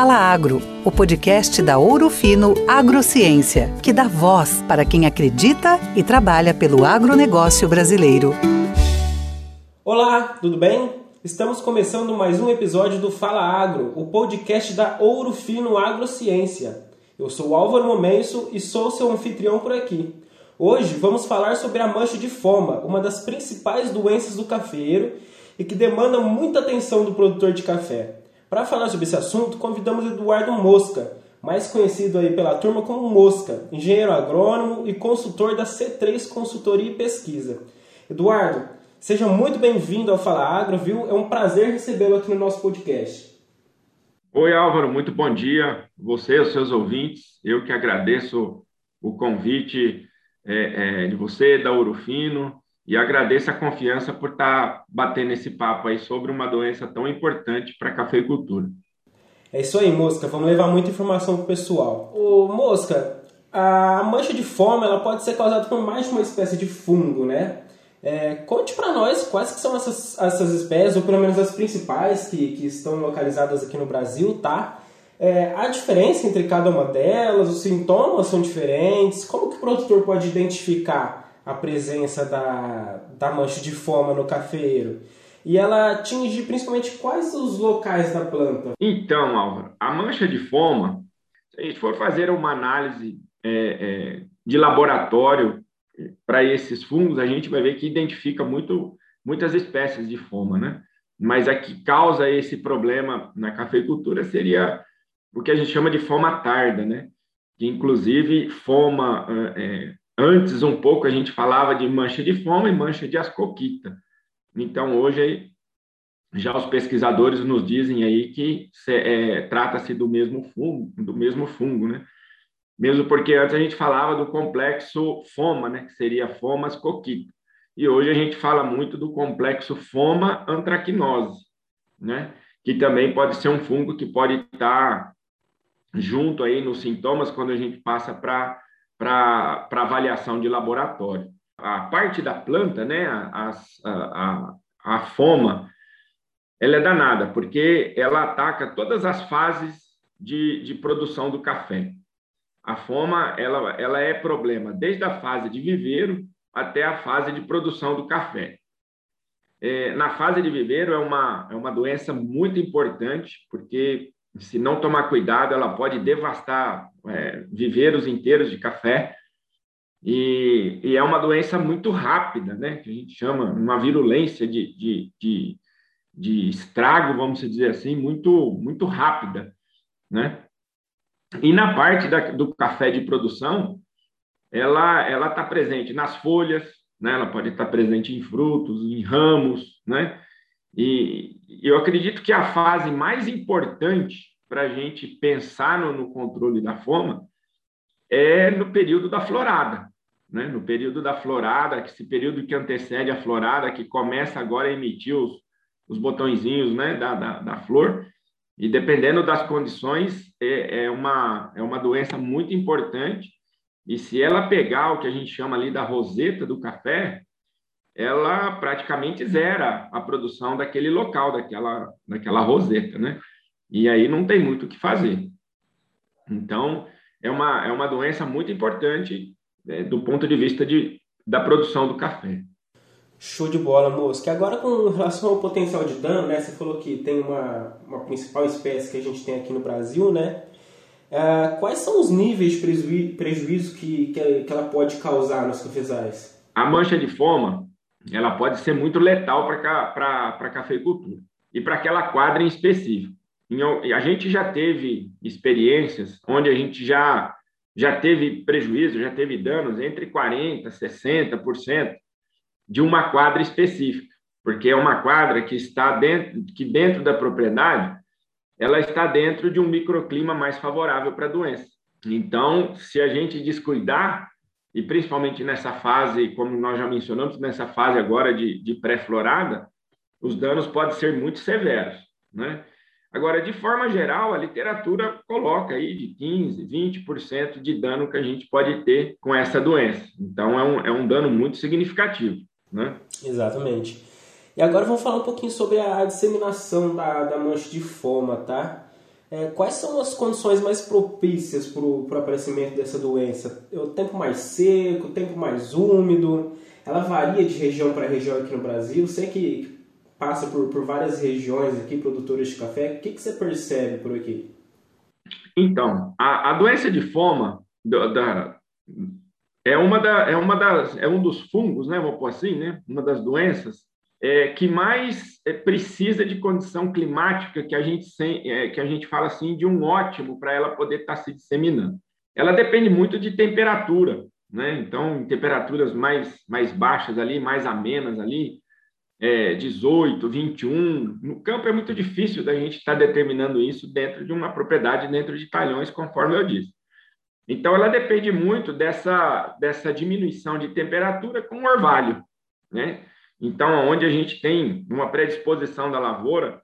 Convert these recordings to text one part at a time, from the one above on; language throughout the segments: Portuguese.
Fala Agro, o podcast da Ouro Fino Agrociência, que dá voz para quem acredita e trabalha pelo agronegócio brasileiro. Olá, tudo bem? Estamos começando mais um episódio do Fala Agro, o podcast da Ouro Fino Agrociência. Eu sou Álvaro Momenso e sou seu anfitrião por aqui. Hoje vamos falar sobre a mancha de foma, uma das principais doenças do cafeiro e que demanda muita atenção do produtor de café. Para falar sobre esse assunto, convidamos Eduardo Mosca, mais conhecido aí pela turma como Mosca, engenheiro agrônomo e consultor da C3 Consultoria e Pesquisa. Eduardo, seja muito bem-vindo ao Fala Agro, viu? É um prazer recebê-lo aqui no nosso podcast. Oi, Álvaro, muito bom dia. Você e os seus ouvintes, eu que agradeço o convite é, é, de você, da Urufino, e agradeço a confiança por estar tá batendo esse papo aí sobre uma doença tão importante para a cafeicultura. É isso aí, Mosca. Vamos levar muita informação para o pessoal. Ô, Mosca, a mancha de fome ela pode ser causada por mais de uma espécie de fungo, né? É, conte para nós quais que são essas, essas espécies, ou pelo menos as principais que, que estão localizadas aqui no Brasil, tá? É, a diferença entre cada uma delas, os sintomas são diferentes, como que o produtor pode identificar a presença da, da mancha de foma no cafeiro. E ela atinge principalmente quais os locais da planta? Então, Álvaro, a mancha de foma, se a gente for fazer uma análise é, é, de laboratório para esses fungos, a gente vai ver que identifica muito, muitas espécies de foma, né? Mas a que causa esse problema na cafeicultura seria o que a gente chama de foma tarda, né? Que inclusive foma é, Antes, um pouco, a gente falava de mancha de fome e mancha de ascoquita. Então, hoje, já os pesquisadores nos dizem aí que é, trata-se do mesmo fungo, do mesmo fungo, né? Mesmo porque antes a gente falava do complexo foma, né? Que seria fomas coquita. E hoje a gente fala muito do complexo foma antracnose, né? Que também pode ser um fungo que pode estar junto aí nos sintomas quando a gente passa para para avaliação de laboratório. A parte da planta, né, a, a, a, foma, ela é danada, porque ela ataca todas as fases de, de produção do café. A foma, ela, ela é problema desde a fase de viveiro até a fase de produção do café. É, na fase de viveiro é uma, é uma doença muito importante, porque se não tomar cuidado, ela pode devastar é, viveiros inteiros de café. E, e, é uma doença muito rápida, né? Que a gente chama uma virulência de, de, de, de estrago, vamos dizer assim, muito, muito rápida, né? E na parte da, do café de produção, ela ela está presente nas folhas, né? Ela pode estar tá presente em frutos, em ramos, né? E eu acredito que a fase mais importante para a gente pensar no, no, controle da foma é no período da florada, né? No período da florada, esse período que antecede a florada, que começa agora a emitir os, os botõezinhos, né, da, da, da flor. E dependendo das condições, é, é, uma, é uma doença muito importante. E se ela pegar o que a gente chama ali da roseta do café, ela praticamente zera a produção daquele local, daquela, daquela roseta, né? E aí não tem muito o que fazer. Então, é uma, é uma doença muito importante né, do ponto de vista de, da produção do café. Show de bola, moço. Que agora, com relação ao potencial de dano, né? Você falou que tem uma, uma principal espécie que a gente tem aqui no Brasil, né? Uh, quais são os níveis de prejuízo que, que, que ela pode causar nos cafezais? A mancha de foma, ela pode ser muito letal para a cafeicultura e para aquela quadra em específico. A gente já teve experiências onde a gente já, já teve prejuízo, já teve danos entre 40% e 60% de uma quadra específica, porque é uma quadra que está dentro, que dentro da propriedade, ela está dentro de um microclima mais favorável para a doença. Então, se a gente descuidar, e principalmente nessa fase, como nós já mencionamos, nessa fase agora de, de pré-florada, os danos podem ser muito severos, né? Agora, de forma geral, a literatura coloca aí de 15%, 20% de dano que a gente pode ter com essa doença. Então, é um, é um dano muito significativo, né? Exatamente. E agora vamos falar um pouquinho sobre a disseminação da, da mancha de foma, tá? É, quais são as condições mais propícias para o aparecimento dessa doença? O tempo mais seco, o tempo mais úmido? Ela varia de região para região aqui no Brasil? Sei que passa por, por várias regiões aqui, produtoras de café. O que, que você percebe por aqui? Então, a, a doença de foma da, da, é uma da, é uma das é um dos fungos, né? Vou pôr assim, né? Uma das doenças é, que mais é, precisa de condição climática que a gente é, que a gente fala assim de um ótimo para ela poder estar tá se disseminando. Ela depende muito de temperatura, né? Então, temperaturas mais mais baixas ali, mais amenas ali, é, 18, 21. No campo é muito difícil da gente estar tá determinando isso dentro de uma propriedade, dentro de talhões, conforme eu disse. Então, ela depende muito dessa, dessa diminuição de temperatura com orvalho, né? Então, onde a gente tem uma predisposição da lavoura,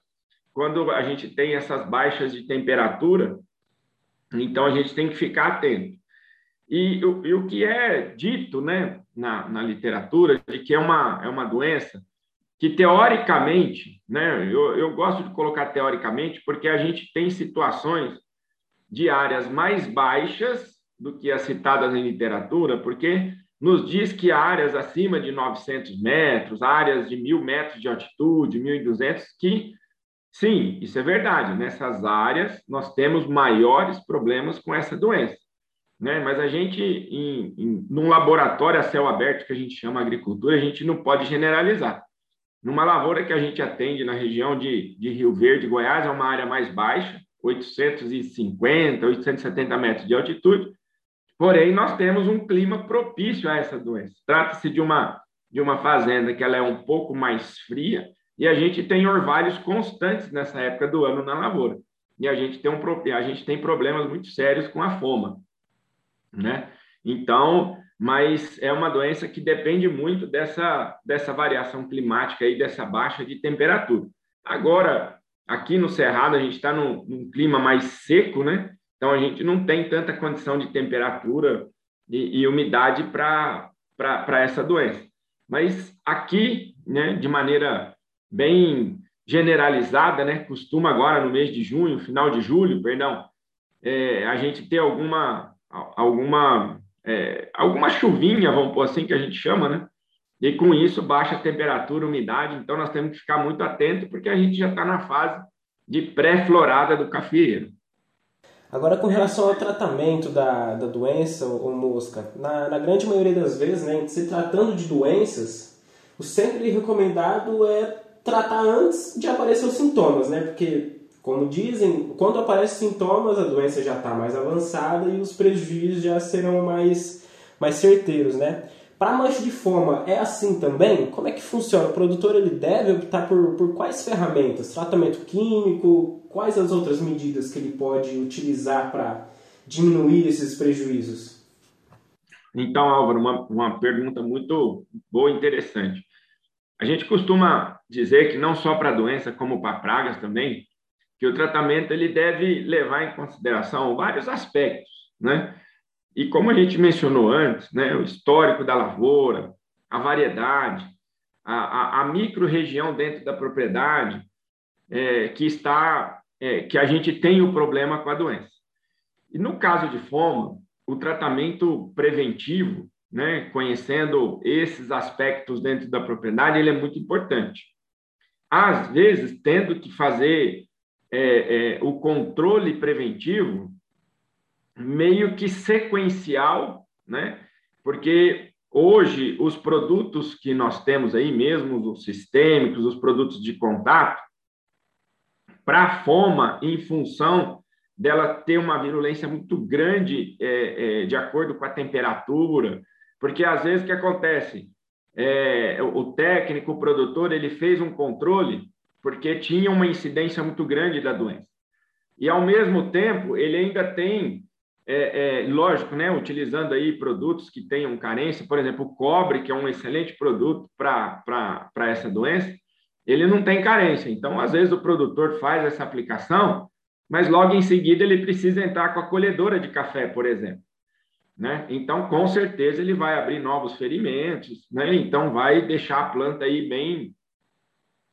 quando a gente tem essas baixas de temperatura, então a gente tem que ficar atento. E, e o que é dito né, na, na, literatura de que é uma, é uma doença que, teoricamente, né, eu, eu gosto de colocar teoricamente, porque a gente tem situações de áreas mais baixas do que as citadas em literatura, porque nos diz que áreas acima de 900 metros, áreas de 1.000 metros de altitude, 1.200, que, sim, isso é verdade, nessas áreas nós temos maiores problemas com essa doença. Né? Mas a gente, em, em, num laboratório a céu aberto, que a gente chama agricultura, a gente não pode generalizar. Numa lavoura que a gente atende na região de, de Rio Verde, Goiás, é uma área mais baixa, 850, 870 metros de altitude, Porém, nós temos um clima propício a essa doença. Trata-se de uma, de uma fazenda que ela é um pouco mais fria e a gente tem orvalhos constantes nessa época do ano na lavoura. E a gente tem, um, a gente tem problemas muito sérios com a foma, né? Então, mas é uma doença que depende muito dessa, dessa variação climática e dessa baixa de temperatura. Agora, aqui no Cerrado, a gente está num, num clima mais seco, né? Então, a gente não tem tanta condição de temperatura e, e umidade para essa doença. Mas aqui, né, de maneira bem generalizada, né, costuma agora no mês de junho, final de julho, perdão, é, a gente ter alguma, alguma, é, alguma chuvinha, vamos pôr assim, que a gente chama, né? E com isso baixa a temperatura, umidade, então nós temos que ficar muito atento, porque a gente já está na fase de pré-florada do cafeeiro. Agora, com relação ao tratamento da, da doença ou mosca, na, na grande maioria das vezes, né, se tratando de doenças, o sempre recomendado é tratar antes de aparecer os sintomas, né? Porque, como dizem, quando aparecem sintomas, a doença já está mais avançada e os prejuízos já serão mais, mais certeiros, né? Para mancha de foma é assim também? Como é que funciona? O produtor ele deve optar por, por quais ferramentas? Tratamento químico? Quais as outras medidas que ele pode utilizar para diminuir esses prejuízos? Então, Álvaro, uma, uma pergunta muito boa e interessante. A gente costuma dizer que não só para doença, como para pragas também, que o tratamento ele deve levar em consideração vários aspectos, né? E como a gente mencionou antes, né, o histórico da lavoura, a variedade, a, a, a micro-região dentro da propriedade é, que está, é, que a gente tem o problema com a doença. E no caso de foma, o tratamento preventivo, né, conhecendo esses aspectos dentro da propriedade, ele é muito importante. Às vezes, tendo que fazer é, é o controle preventivo, meio que sequencial, né? Porque hoje os produtos que nós temos aí mesmo, os sistêmicos, os produtos de contato, para a foma, em função dela ter uma virulência muito grande é, é, de acordo com a temperatura, porque às vezes o que acontece? É, o técnico, o produtor, ele fez um controle porque tinha uma incidência muito grande da doença. E, ao mesmo tempo, ele ainda tem é, é, lógico, né, utilizando aí produtos que tenham carência, por exemplo, o cobre, que é um excelente produto para essa doença, ele não tem carência. Então, às vezes, o produtor faz essa aplicação, mas logo em seguida ele precisa entrar com a colhedora de café, por exemplo. Né? Então, com certeza, ele vai abrir novos ferimentos, né? então vai deixar a planta aí bem,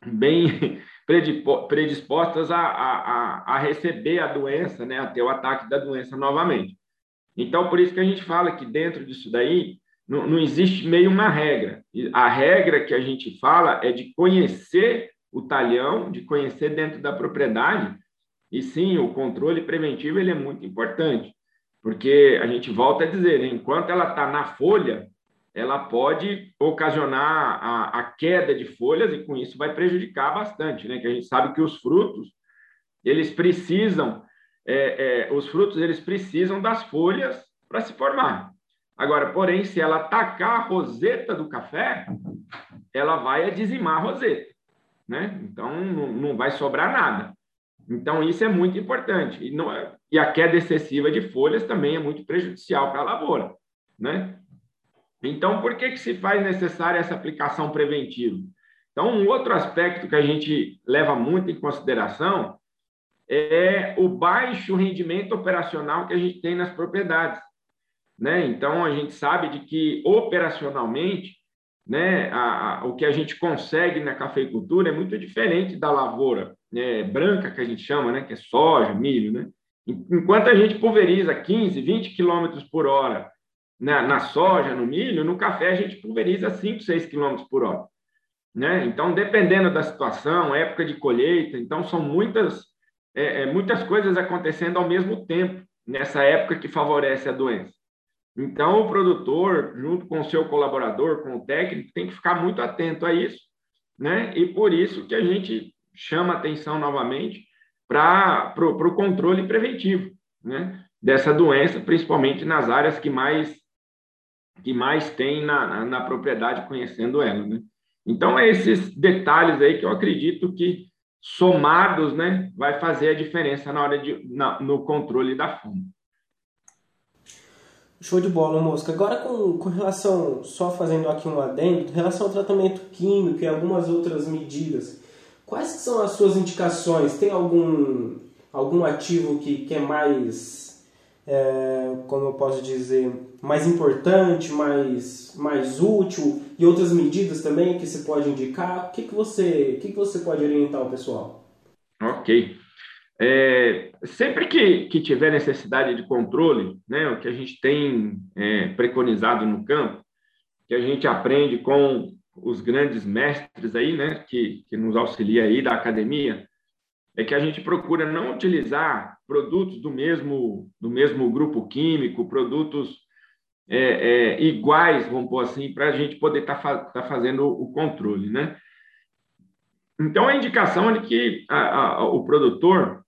bem, predispostas a, a, a receber a doença, né, a ter o ataque da doença novamente. Então, por isso que a gente fala que dentro disso daí não, não existe meio uma regra. A regra que a gente fala é de conhecer o talhão, de conhecer dentro da propriedade, e sim, o controle preventivo ele é muito importante, porque a gente volta a dizer, né, enquanto ela está na folha, ela pode ocasionar a, a, queda de folhas e com isso vai prejudicar bastante, né? Que a gente sabe que os frutos eles precisam, é, é, os frutos eles precisam das folhas para se formar. Agora, porém, se ela atacar a roseta do café, ela vai dizimar a roseta, né? Então não, não vai sobrar nada. Então isso é muito importante e, não é, e a queda excessiva de folhas também é muito prejudicial para a lavoura, né? Então, por que, que se faz necessária essa aplicação preventiva? Então, um outro aspecto que a gente leva muito em consideração é o baixo rendimento operacional que a gente tem nas propriedades. Né? Então, a gente sabe de que operacionalmente, né, a, a, o que a gente consegue na cafeicultura é muito diferente da lavoura né, branca, que a gente chama, né, que é soja, milho. Né? Enquanto a gente pulveriza 15, 20 quilômetros por hora na, na, soja, no milho, no café a gente pulveriza 5, 6 km por hora. Né? Então, dependendo da situação, época de colheita, então são muitas, é, é, muitas coisas acontecendo ao mesmo tempo nessa época que favorece a doença. Então, o produtor, junto com o seu colaborador, com o técnico, tem que ficar muito atento a isso, né? E por isso que a gente chama atenção novamente para o controle preventivo, né? Dessa doença, principalmente nas áreas que mais que mais tem na, na, na propriedade conhecendo ela, né? Então, é esses detalhes aí que eu acredito que, somados, né, vai fazer a diferença na hora de, na, no controle da fome. Show de bola, Mosca. Agora, com, com relação, só fazendo aqui um adendo, em relação ao tratamento químico e algumas outras medidas, quais são as suas indicações? Tem algum, algum ativo que, que é mais, é, como eu posso dizer, mais importante, mais, mais útil e outras medidas também que você pode indicar? O que, que, você, o que, que você pode orientar o pessoal? Ok. É, sempre que, que tiver necessidade de controle, né, o que a gente tem é, preconizado no campo, que a gente aprende com os grandes mestres aí, né, que, que nos auxilia aí da academia, é que a gente procura não utilizar produtos do mesmo, do mesmo grupo químico, produtos é, é, iguais, vamos pôr assim, para a gente poder estar tá, tá fazendo o controle, né? Então, a indicação é de que a, a, o produtor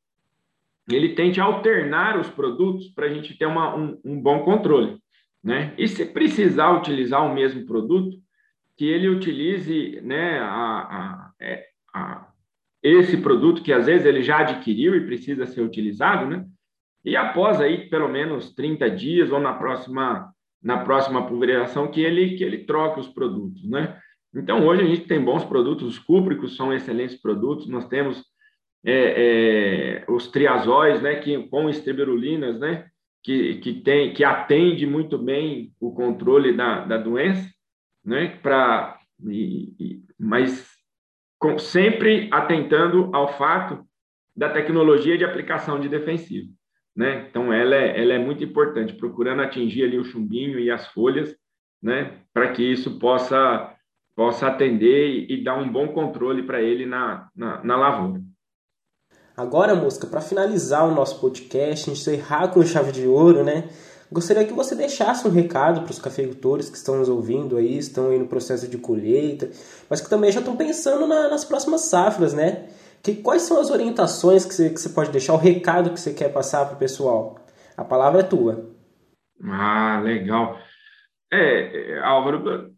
ele tente alternar os produtos para a gente ter uma, um, um, bom controle, né? E se precisar utilizar o mesmo produto, que ele utilize, né, a, é, a, esse produto que às vezes ele já adquiriu e precisa ser utilizado, né? E após aí pelo menos 30 dias ou na próxima na próxima pulverização que ele que ele troque os produtos, né? Então hoje a gente tem bons produtos, os cúpricos são excelentes produtos, nós temos é, é, os triazóis, né, que com estriberulinas, né, que, que tem que atende muito bem o controle da, da doença, né, para mas com, sempre atentando ao fato da tecnologia de aplicação de defensivo né? Então ela é, ela é muito importante, procurando atingir ali o chumbinho e as folhas, né? Para que isso possa possa atender e, e dar um bom controle para ele na, na, na lavoura. Agora, Mosca, para finalizar o nosso podcast, encerrar com chave de ouro, né? Gostaria que você deixasse um recado para os cafeicultores que estão nos ouvindo aí, estão aí no processo de colheita, mas que também já estão pensando na, nas próximas safras, né? Que, quais são as orientações que você, que você pode deixar, o recado que você quer passar para o pessoal? A palavra é tua. Ah, legal. É, Álvaro,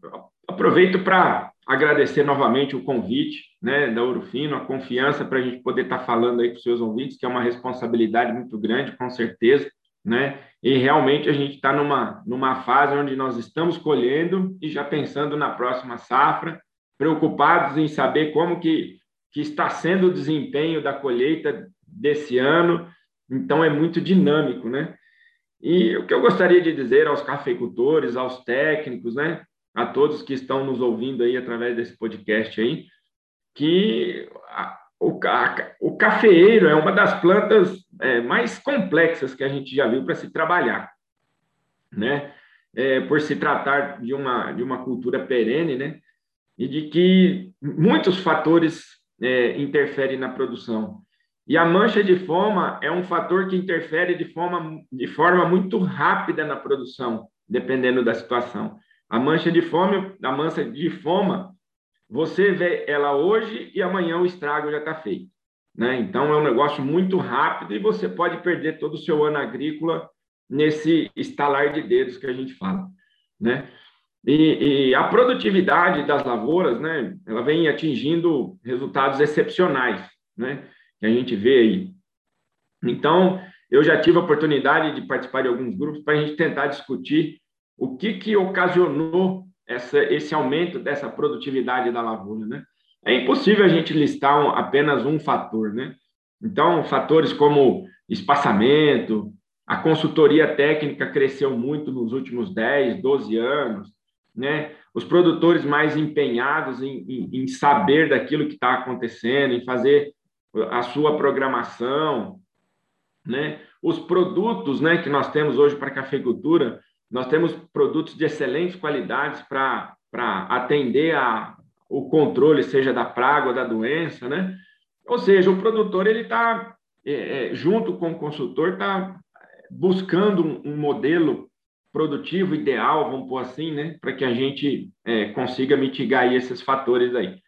aproveito para agradecer novamente o convite né, da Urufino, a confiança para a gente poder estar tá falando aí com os seus ouvintes, que é uma responsabilidade muito grande, com certeza, né? E realmente a gente está numa, numa fase onde nós estamos colhendo e já pensando na próxima safra, preocupados em saber como que que está sendo o desempenho da colheita desse ano, então é muito dinâmico, né? E o que eu gostaria de dizer aos cafeicultores, aos técnicos, né, a todos que estão nos ouvindo aí através desse podcast aí, que o, o cafeeiro é uma das plantas é, mais complexas que a gente já viu para se trabalhar, né? É, por se tratar de uma, de uma cultura perene, né? E de que muitos fatores é, interferem na produção. E a mancha de foma é um fator que interfere de forma, de forma muito rápida na produção, dependendo da situação. A mancha de fome, a mancha de foma, você vê ela hoje e amanhã o estrago já está feito. Né? Então, é um negócio muito rápido e você pode perder todo o seu ano agrícola nesse estalar de dedos que a gente fala. Né? E, e, a produtividade das lavouras, né, ela vem atingindo resultados excepcionais, né, que a gente vê aí. Então, eu já tive a oportunidade de participar de alguns grupos para a gente tentar discutir o que, que ocasionou essa, esse aumento dessa produtividade da lavoura, né? É impossível a gente listar um, apenas um fator, né? Então, fatores como espaçamento, a consultoria técnica cresceu muito nos últimos 10, 12 anos, né? Os produtores mais empenhados em, em, em saber daquilo que está acontecendo, em fazer a sua programação, né? Os produtos, né, que nós temos hoje para a cafeicultura, nós temos produtos de excelentes qualidades para atender a, o controle, seja da praga ou da doença, né? Ou seja, o produtor ele está é, é, junto com o consultor está buscando um, um, modelo produtivo ideal, vamos pôr assim, né? Para que a gente é, consiga mitigar esses fatores aí.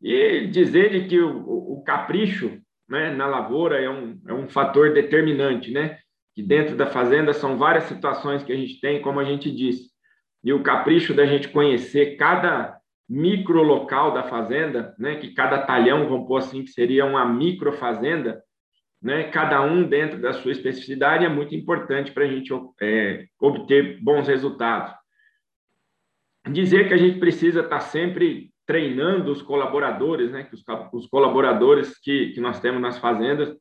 E dizer de que o, o capricho né, na lavoura é um, é um fator determinante, né? Que dentro da fazenda são várias situações que a gente tem, como a gente disse. E o capricho da gente conhecer cada micro local da fazenda, né, que cada talhão, vamos pôr assim, que seria uma micro fazenda, né, cada um dentro da sua especificidade é muito importante para a gente é, obter bons resultados. Dizer que a gente precisa estar tá sempre treinando os colaboradores, né, que os, os colaboradores que, que nós temos nas fazendas,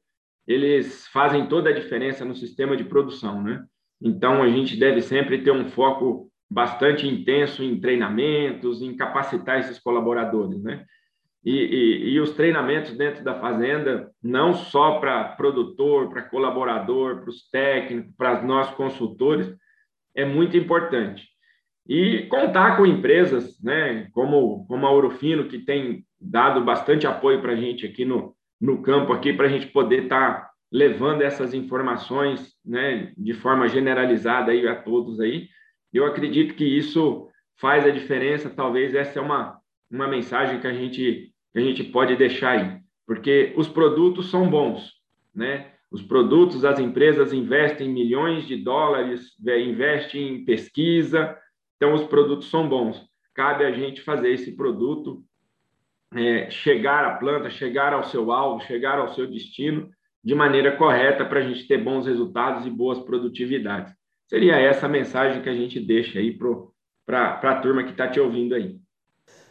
eles fazem toda a diferença no sistema de produção, né? Então, a gente deve sempre ter um foco bastante intenso em treinamentos, em capacitar esses colaboradores, né? E, e, e os treinamentos dentro da fazenda, não só para produtor, para colaborador, para os técnicos, para nós consultores, é muito importante. E contar com empresas, né, como, como a Ourofino, que tem dado bastante apoio para a gente aqui no, no campo aqui para a gente poder estar tá levando essas informações né, de forma generalizada aí a todos aí. Eu acredito que isso faz a diferença, talvez essa é uma, uma mensagem que a, gente, que a gente pode deixar aí, porque os produtos são bons, né? Os produtos, as empresas investem milhões de dólares, investem em pesquisa, então os produtos são bons. Cabe a gente fazer esse produto é, chegar à planta, chegar ao seu alvo, chegar ao seu destino de maneira correta para a gente ter bons resultados e boas produtividades. Seria essa a mensagem que a gente deixa aí para a turma que está te ouvindo aí.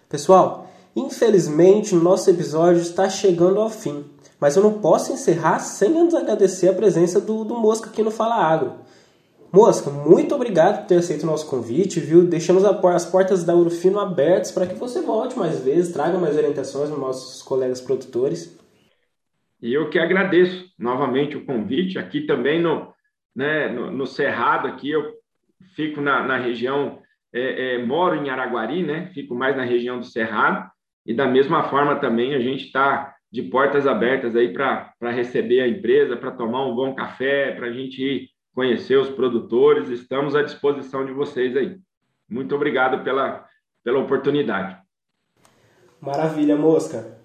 Pessoal, infelizmente nosso episódio está chegando ao fim, mas eu não posso encerrar sem antes agradecer a presença do, do Mosca aqui no Fala Agro. Mosca, muito obrigado por ter aceito o nosso convite, viu? Deixamos as portas da Urufino abertas para que você volte mais vezes, traga mais orientações aos nossos colegas produtores. E eu que agradeço novamente o convite, aqui também no, né, no, no Cerrado, aqui eu fico na, na região, é, é, moro em Araguari, né? Fico mais na região do Cerrado, e da mesma forma também a gente está de portas abertas aí para receber a empresa, para tomar um bom café, para a gente ir conhecer os produtores, estamos à disposição de vocês aí. Muito obrigado pela, pela oportunidade. Maravilha, Mosca.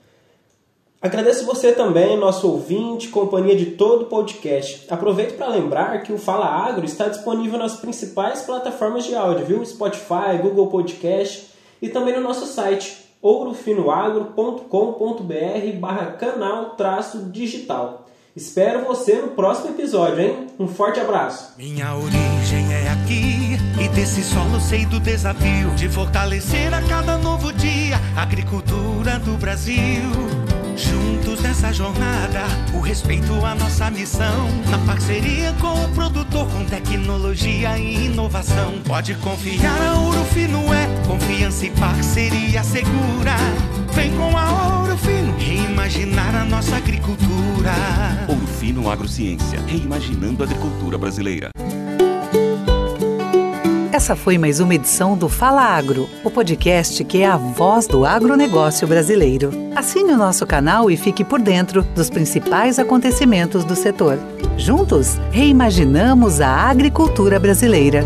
Agradeço você também, nosso ouvinte, companhia de todo o podcast. Aproveito para lembrar que o Fala Agro está disponível nas principais plataformas de áudio, viu? Spotify, Google Podcast e também no nosso site ourofinoagro.com.br barra canal traço digital. Espero você no próximo episódio, hein? Um forte abraço. Minha origem é aqui e desse solo sei do desafio de fortalecer a cada novo dia a agricultura do Brasil. Juntos nessa jornada, o respeito à nossa missão. Na parceria com o produtor, com tecnologia e inovação. Pode confiar, a Ouro Fino é confiança e parceria segura. Vem com a Ouro Fino, rima reimaginar a nossa agricultura. Ouro Fino Agrociência, reimaginando a agricultura brasileira. Essa foi mais uma edição do Fala Agro, o podcast que é a voz do agronegócio brasileiro. Assine o nosso canal e fique por dentro dos principais acontecimentos do setor. Juntos, reimaginamos a agricultura brasileira.